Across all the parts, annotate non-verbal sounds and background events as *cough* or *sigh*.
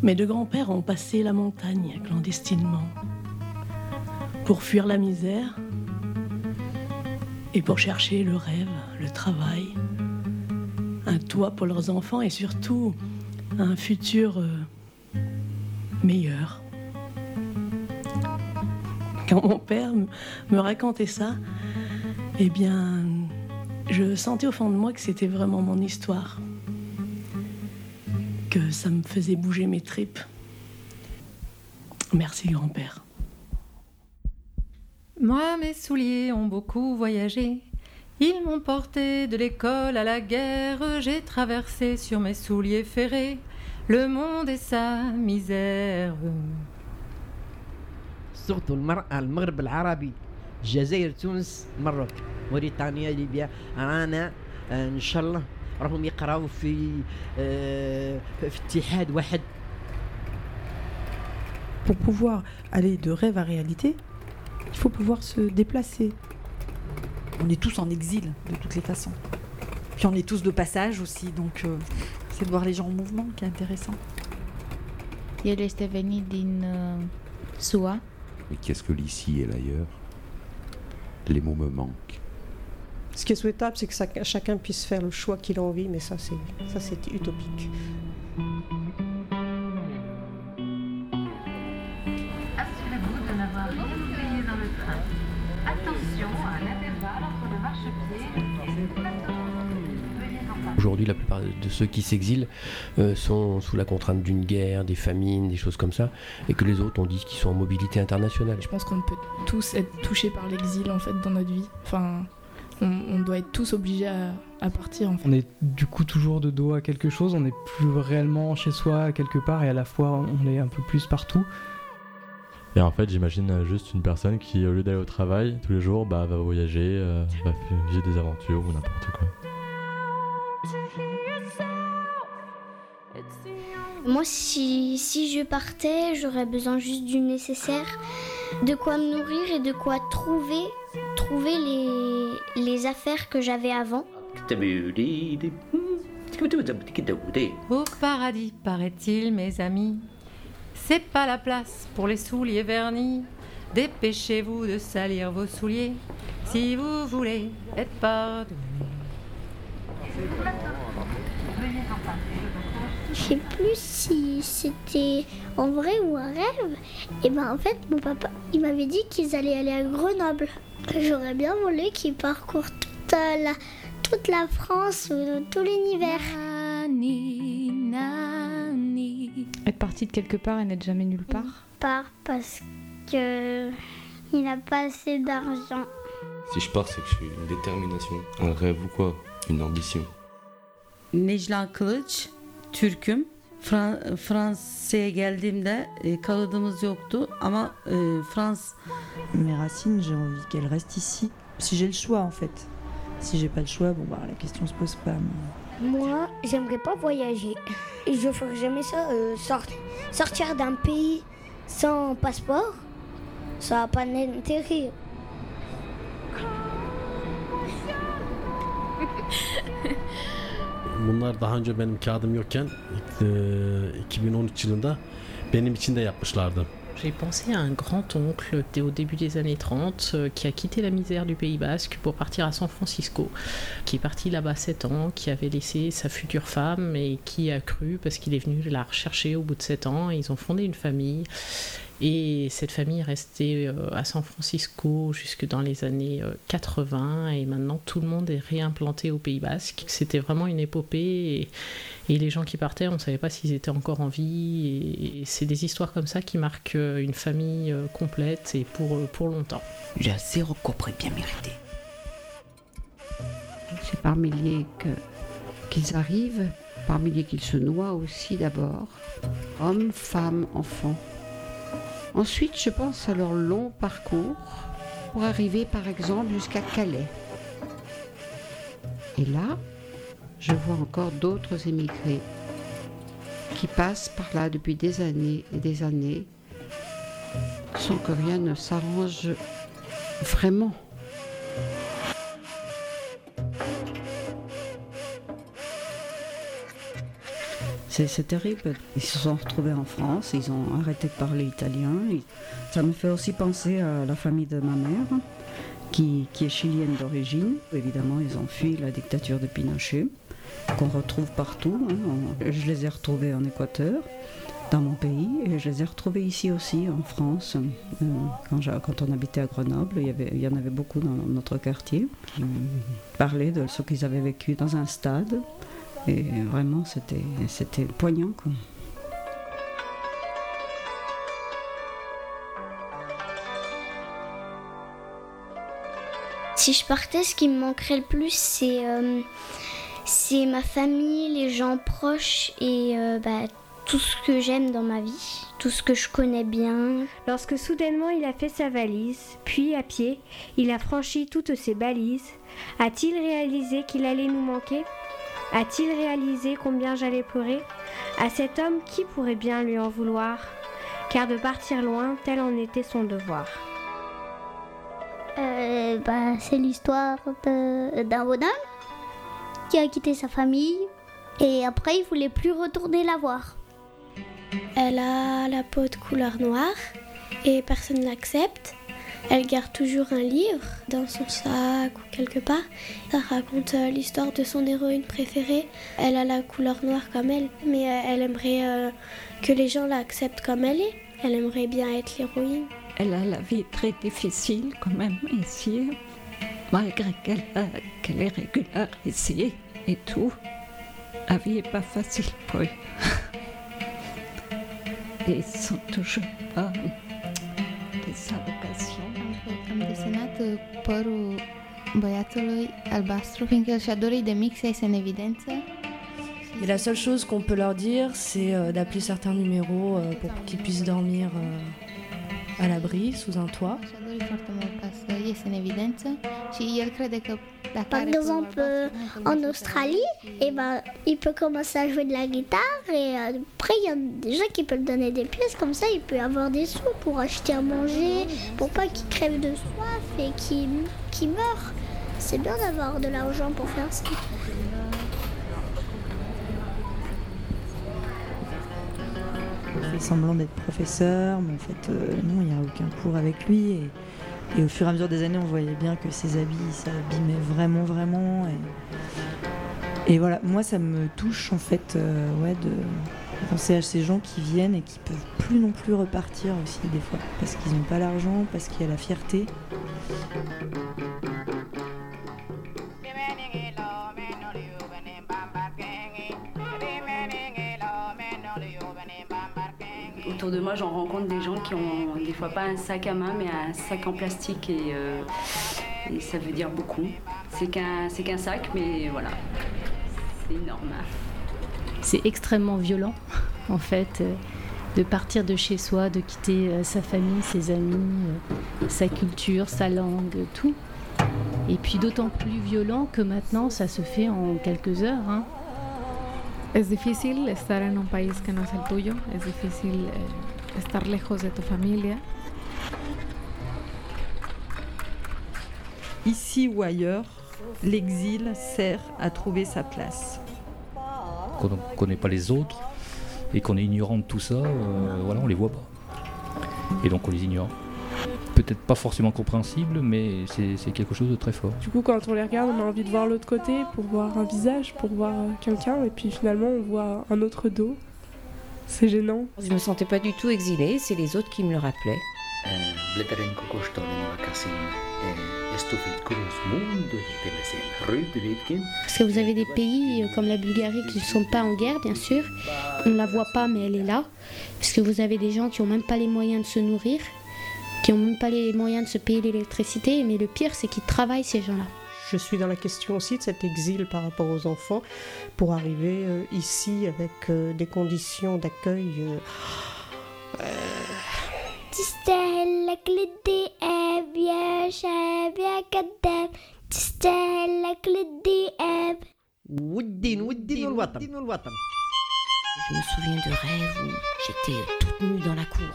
Mes deux grands-pères ont passé la montagne clandestinement pour fuir la misère et pour chercher le rêve, le travail, un toit pour leurs enfants et surtout un futur euh, meilleur. Quand mon père me racontait ça, eh bien, je sentais au fond de moi que c'était vraiment mon histoire, que ça me faisait bouger mes tripes. Merci grand-père. Moi, mes souliers ont beaucoup voyagé. Ils m'ont porté de l'école à la guerre. J'ai traversé sur mes souliers ferrés le monde et sa misère. صرت المرأة المغرب العربي الجزائر تونس المغرب موريتانيا ليبيا رانا ان شاء الله راهم يقراو في في اتحاد واحد Pour pouvoir aller de rêve à réalité, il faut pouvoir se déplacer. On est tous en exil de toutes les façons. Puis on est tous de passage aussi, donc euh, c'est de voir les gens en mouvement qui est intéressant. El este venit din uh, SUA. Mais qu'est-ce que l'ici et l'ailleurs Les mots me manquent. Ce qui est souhaitable, c'est que ça- chacun puisse faire le choix qu'il a envie, mais ça, c'est ça, c'est utopique. Assurez-vous de n'avoir rien oublié dans le train. Attention à l'intervalle entre le marchepied et le plateau. Veuillez en passer. Aujourd'hui, la plupart de ceux qui s'exilent euh, sont sous la contrainte d'une guerre, des famines, des choses comme ça, et que les autres, on dit qu'ils sont en mobilité internationale. Je pense qu'on peut tous être touchés par l'exil en fait dans notre vie. Enfin, on, on doit être tous obligés à, à partir. En fait. On est du coup toujours de dos à quelque chose, on n'est plus réellement chez soi quelque part et à la fois on est un peu plus partout. Et en fait, j'imagine juste une personne qui, au lieu d'aller au travail tous les jours, bah, va voyager, euh, va vivre des aventures ou n'importe quoi. Moi, si, si je partais, j'aurais besoin juste du nécessaire, de quoi me nourrir et de quoi trouver, trouver les, les affaires que j'avais avant. Au paradis, paraît-il, mes amis, c'est pas la place pour les souliers vernis. Dépêchez-vous de salir vos souliers si vous voulez être pardonné. Je sais plus si c'était en vrai ou un rêve. Et ben en fait, mon papa, il m'avait dit qu'ils allaient aller à Grenoble. J'aurais bien voulu qu'ils parcourent toute euh, la, toute la France ou tout l'univers. Être parti de quelque part et n'être jamais nulle part. Part parce que il n'a pas assez d'argent. Si je pars, c'est que je suis une détermination, un rêve ou quoi, une ambition. Necla Kılıç, Türk'üm. Fran- Fransa'ya geldiğimde e, kağıdımız yoktu ama e, Frans Mes racines, j'ai envie qu'elles restent ici. Si j'ai le choix, en fait. Si j'ai pas le choix, bon bah la question se pose pas. mais- Moi, j'aimerais pas voyager. Et je ferais jamais ça. euh, sort- sortir d'un pays sans passeport, ça n'a pas d'intérêt. E, 2013 yılında benim için de yapmışlardı. J'ai pensé à un grand-oncle au début des années 30 euh, qui a quitté la misère du Pays Basque pour partir à San Francisco, qui est parti là-bas 7 ans, qui avait laissé sa future femme et qui a cru parce qu'il est venu la rechercher au bout de 7 ans. Ils ont fondé une famille et cette famille est restée euh, à San Francisco jusque dans les années euh, 80 et maintenant tout le monde est réimplanté au Pays Basque. C'était vraiment une épopée et, et les gens qui partaient, on ne savait pas s'ils étaient encore en vie et, et c'est des histoires comme ça qui marquent euh, une famille euh, complète et pour, euh, pour longtemps. J'ai assez recobré bien mérité. C'est par milliers qu'ils arrivent, par milliers qu'ils se noient aussi d'abord. Hommes, femmes, enfants. Ensuite, je pense à leur long parcours pour arriver par exemple jusqu'à Calais. Et là, je vois encore d'autres émigrés qui passent par là depuis des années et des années sans que rien ne s'arrange vraiment. C'est terrible. Ils se sont retrouvés en France, ils ont arrêté de parler italien. Ça me fait aussi penser à la famille de ma mère, qui, est chilienne d'origine. Évidemment, ils ont fui la dictature de Pinochet, qu'on retrouve partout. hein. Je les ai retrouvés en Équateur, dans mon pays, et je les ai retrouvés ici aussi, en France. Euh, Quand, on habitait à Grenoble, il y, il y en avait beaucoup dans notre quartier. qui parlaient de ce qu'ils avaient vécu dans un stade. Et vraiment, c'était c'était poignant. Quoi. Si je partais, ce qui me manquerait le plus, c'est euh, c'est ma famille, les gens proches et euh, bah, tout ce que j'aime dans ma vie, tout ce que je connais bien. Lorsque soudainement il a fait sa valise, puis à pied, il a franchi toutes ses balises, a-t-il réalisé qu'il allait nous manquer? A-t-il réalisé combien j'allais pleurer À cet homme, qui pourrait bien lui en vouloir? Car de partir loin, tel en était son devoir. Euh, bah, c'est l'histoire de- d'un bonhomme qui a quitté sa famille et après il voulait plus retourner la voir. Elle a la peau de couleur noire et personne ne l'accepte. Elle garde toujours un livre dans son sac ou quelque part. Ça raconte euh, l'histoire de son héroïne préférée. Elle a la couleur noire comme elle, mais euh, elle aimerait euh, que les gens l'acceptent comme elle est. Elle aimerait bien être l'héroïne. Elle a la vie très difficile quand même ici, malgré qu'elle est régularisée et tout. La vie est pas facile pour eux. *laughs* Et ils sont toujours pas des părul băiatului albastru, fiindcă și-a dorit de mic să în evidență. Et la seule chose qu'on peut leur dire, c'est euh, d'appeler certains numéros euh, pour qu'ils puissent dormir euh, à l'abri, sous un toit. Și-a dorit foarte mult ca să iese în evidență și el crede că dacă Par are părul exemple, euh, en Australie, eh ben, il peut commencer à jouer de la guitare et euh, après il y a des gens qui peuvent donner des pièces comme ça, il peut avoir des sous pour acheter à manger, pour pas qu'il crève de soif et qu'il qu'il meure. C'est bien d'avoir de l'argent pour faire ça. Il fait semblant d'être professeur, mais en fait, euh, non, il n'y a aucun cours avec lui. Et, et au fur et à mesure des années, on voyait bien que ses habits s'abîmaient vraiment, vraiment. Et, voilà, moi, ça me touche en fait, euh, ouais, de penser à ces gens qui viennent et qui peuvent plus non plus repartir aussi des fois, parce qu'ils n'ont pas l'argent, parce qu'il y a la fierté. Autour de moi, j'en rencontre des gens qui ont des fois pas un sac à main, mais un sac en plastique et, euh, ça veut dire beaucoup. C'est qu'un sac, mais voilà, c'est énorme. C'est extrêmement violent, *laughs* en fait, euh, de partir de chez soi, de quitter euh, sa famille, ses amis, sa culture, sa langue, tout. Et puis d'autant plus violent que maintenant, ça se fait en quelques heures. hein. Es difícil estar en un país que no es el tuyo, es difícil eh, estar lejos de tu familia. Ici ou ailleurs, l'exil sert à trouver sa place. Quand on ne connaît pas les autres et qu'on est ignorant de tout ça, euh, voilà, on les voit pas. Et donc on les ignore. Peut-être pas forcément compréhensible, mais c'est quelque chose de très fort. Du coup, quand on les regarde, on a envie de voir l'autre côté pour voir un visage, pour voir quelqu'un, et puis finalement, on voit un autre dos. C'est gênant. Je me sentais pas du tout exilée, c'est les autres qui me le rappelaient. Parce que vous avez des pays euh, comme la Bulgarie qui ne sont pas en guerre, bien sûr. On ne la voit pas, mais elle est là. Parce que vous avez des gens qui n'ont même pas les moyens de se nourrir, qui n'ont même pas les moyens de se payer l'électricité. Mais le pire, c'est qu'ils travaillent, ces gens-là. Je suis dans la question aussi de cet exil par rapport aux enfants pour arriver euh, ici avec euh, des conditions d'accueil. euh, تستهلك للذئاب يا شاب يا كذاب تستهلك للذئاب والدين والدين والوطن والوطن Je me souviens de rêves où j'étais toute nue dans la cour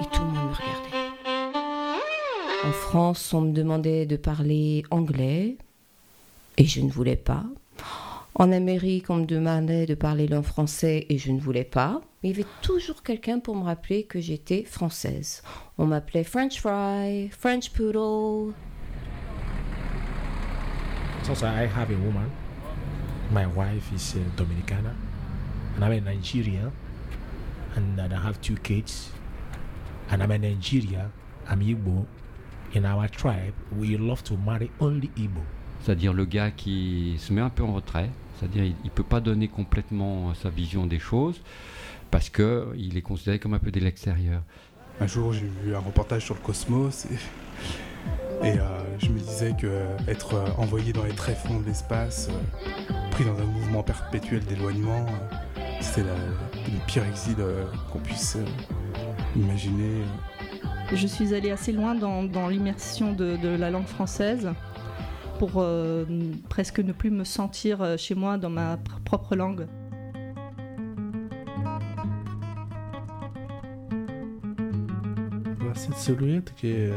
et tout le monde me regardait. En France, on me demandait de parler anglais et je ne voulais pas. En Amérique, on me demandait de parler langue français et je ne voulais pas. Il y avait toujours quelqu'un pour me rappeler que j'étais française. On m'appelait French fry, French poodle. I have a woman. My wife is uh, Dominicana, and I'm a Nigerian, and I have two kids. And I'm a. I'm. In our tribe, we love to marry only Igbo. C'est-à-dire le gars qui se met un peu en retrait, c'est-à-dire il ne peut pas donner complètement sa vision des choses parce qu'il est considéré comme un peu de l'extérieur. Un jour, j'ai vu un reportage sur le cosmos et, et euh, je me disais que être euh, envoyé dans les tréfonds de l'espace, euh, pris dans un mouvement perpétuel d'éloignement, euh, c'était le pire exil euh, qu'on puisse euh, imaginer. Je suis allée assez loin dans, l'immersion de, la langue française pour euh, presque ne plus me sentir euh, chez moi dans ma pr- propre langue. Bah, Cette silhouette que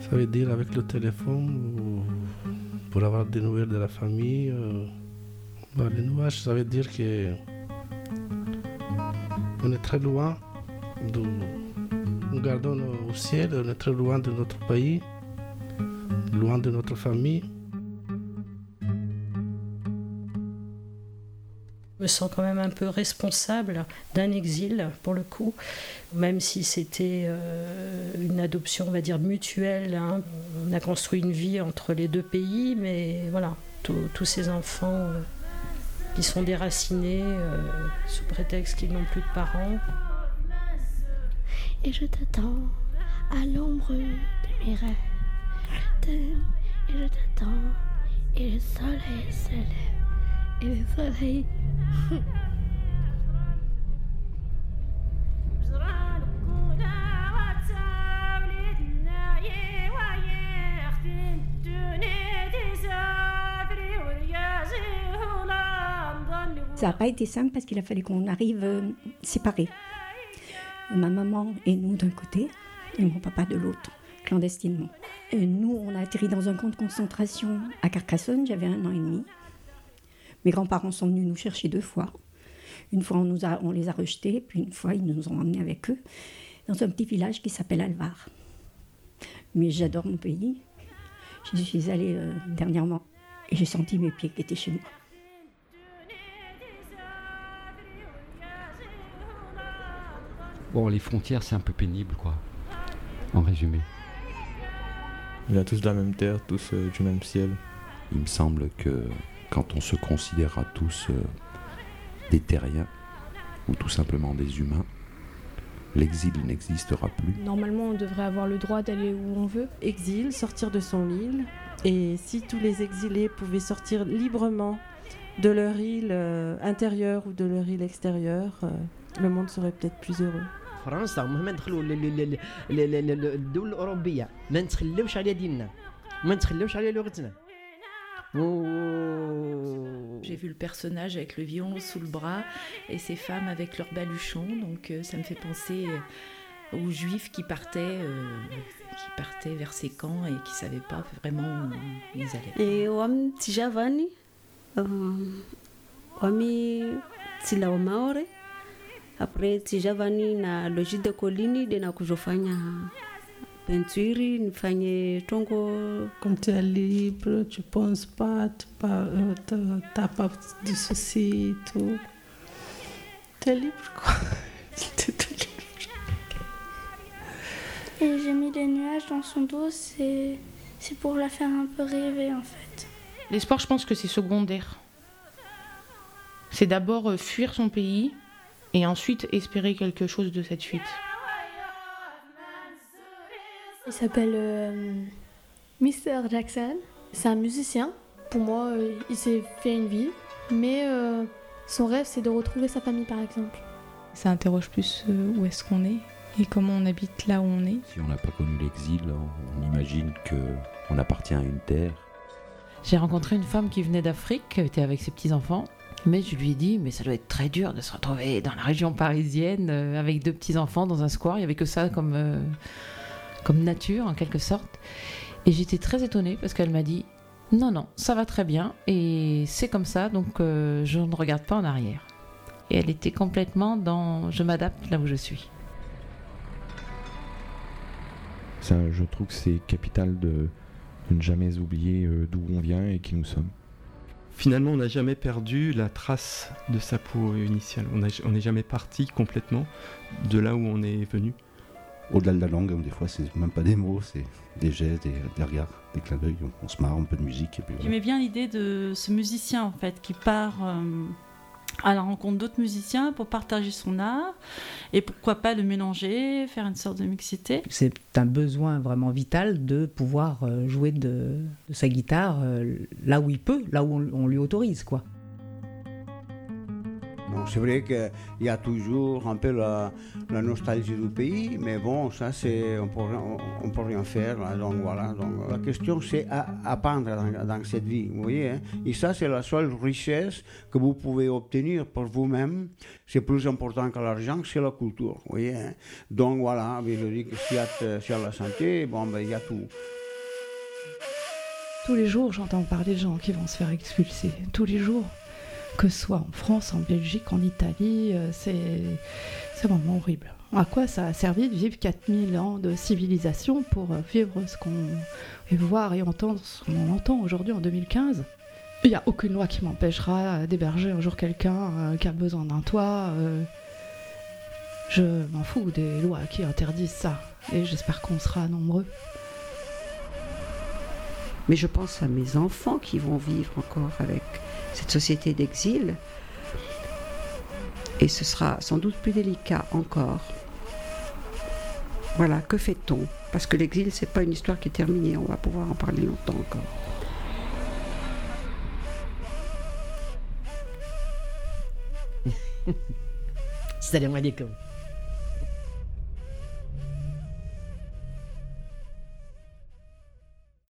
ça veut dire avec le téléphone ou pour avoir des nouvelles de la famille. euh, bah, les nuages, ça veut dire que on est très loin. De, nous regardons au ciel, on est très loin de notre pays, loin de notre famille. Je me sens quand même un peu responsable d'un exil, pour le coup, même si c'était euh, une adoption, on va dire, mutuelle. hein. On a construit une vie entre les deux pays, mais voilà, tous tous ces enfants euh, qui sont déracinés euh, sous prétexte qu'ils n'ont plus de parents. Et je t'attends à l'ombre de mes rêves. Je t'aime et je t'attends. Et le soleil se lève. Et le soleil. Ça n'a pas été simple parce qu'il a fallu qu'on arrive euh, séparés. Ma maman et nous d'un côté et mon papa de l'autre, clandestinement. Nous, on a atterri dans un camp de concentration à Carcassonne, j'avais un an et demi. Mes grands-parents sont venus nous chercher deux fois. Une fois, on, nous a, les a rejetés, puis une fois, ils nous ont emmenés avec eux dans un petit village qui s'appelle Alvar. Mais j'adore mon pays. Je suis allée euh, dernièrement et j'ai senti mes pieds qui étaient chez moi. Bon, les frontières, c'est un peu pénible, quoi. En résumé. On vient tous de la même terre, tous euh, du même ciel. Il me semble que quand on se considérera tous euh, des terriens ou tout simplement des humains, l'exil n'existera plus. Normalement, on devrait avoir le droit d'aller où on veut. Exil, sortir de son île. Et si tous les exilés pouvaient sortir librement de leur île euh, intérieure ou de leur île extérieure, euh, le monde serait peut-être plus heureux. فرنسا مهما ندخلوا ل- ل- ل- ل- ل- ل- الدول الاوروبيه ما نتخلوش على ديننا ما نتخلوش على لغتنا و- J'ai vu le personnage avec le violon sous le bras et ces femmes avec leurs baluchons, donc euh, ça me fait penser euh, aux juifs qui partaient, euh, qui partaient vers ces camps et qui ne savaient pas vraiment où ils allaient. Eu am Tijavani, um, ami Tila wa Maore. après Tijavani na Logis de Colini de na kujofanya nifanye tongo. Quand tu es libre, tu penses pas, tu pas, euh, pas de soucis tout. Tu es libre quoi. *laughs* Et j'ai mis les nuages dans son dos, c'est c'est pour la faire un peu rêver en fait. L'espoir, je pense que c'est secondaire. C'est d'abord euh, fuir son pays et ensuite espérer quelque chose de cette fuite. Il s'appelle euh, Mr. Jackson. C'est un musicien. Pour moi, euh, il s'est fait une vie. Mais euh, son rêve, c'est de retrouver sa famille, par exemple. Ça interroge plus euh, où est-ce qu'on est et comment on habite là où on est. Si on n'a pas connu l'exil, on imagine que on appartient à une terre. J'ai rencontré une femme qui venait d'Afrique, qui était avec ses petits-enfants. Mais je lui ai dit, mais ça doit être très dur de se retrouver dans la région parisienne euh, avec deux petits-enfants dans un square. Il n'y avait que ça comme, euh, comme nature, en quelque sorte. Et j'étais très étonnée parce qu'elle m'a dit, Non, non, ça va très bien et c'est comme ça, donc euh, je ne regarde pas en arrière. Et elle était complètement dans je m'adapte là où je suis. Ça, je trouve que c'est capital de, ne jamais oublier d'où on vient et qui nous sommes. Finalement, on n'a jamais perdu la trace de sa peau initiale. On n'est jamais parti complètement de là où on est venu. Au-delà de la langue, des fois, c'est même pas des mots, c'est des gestes, des, des regards, des clins d'œil. On, on se marre, un peu de musique. Et puis voilà. J'aimais bien l'idée de ce musicien en fait qui part euh, à la rencontre d'autres musiciens pour partager son art et pourquoi pas le mélanger, faire une sorte de mixité. C'est un besoin vraiment vital de pouvoir euh, jouer de, sa guitare euh, là où il peut, là où on, on lui autorise quoi. C'est vrai qu'il y a toujours un peu la, nostalgie du pays, mais bon, ça, c'est, on ne peut rien faire. Là, donc voilà. Donc, la question, c'est apprendre dans, cette vie. Vous voyez hein? Et ça, c'est la seule richesse que vous pouvez obtenir pour vous-même. C'est plus important que l'argent, c'est la culture. Vous voyez hein? Donc voilà, je dis que s'il y, y a la santé, bon, ben, il y a tout. Tous les jours, j'entends parler de gens qui vont se faire expulser. Tous les jours que ce soit en France, en Belgique, en Italie, euh, c'est vraiment horrible. À quoi ça a servi de vivre 4000 ans de civilisation pour euh, vivre ce qu'on et voir et entendre ce qu'on entend aujourd'hui en 2015 Il n'y a aucune loi qui m'empêchera d'héberger un jour quelqu'un euh, qui a besoin d'un toit. Je m'en fous des lois qui interdisent ça et j'espère qu'on sera nombreux. Mais je pense à mes enfants qui vont vivre encore avec cette société d'exil. Et ce sera sans doute plus délicat encore. Voilà, que fait-on? Parce que l'exil, c'est pas une histoire qui est terminée, on va pouvoir en parler longtemps encore. Salam alaikum.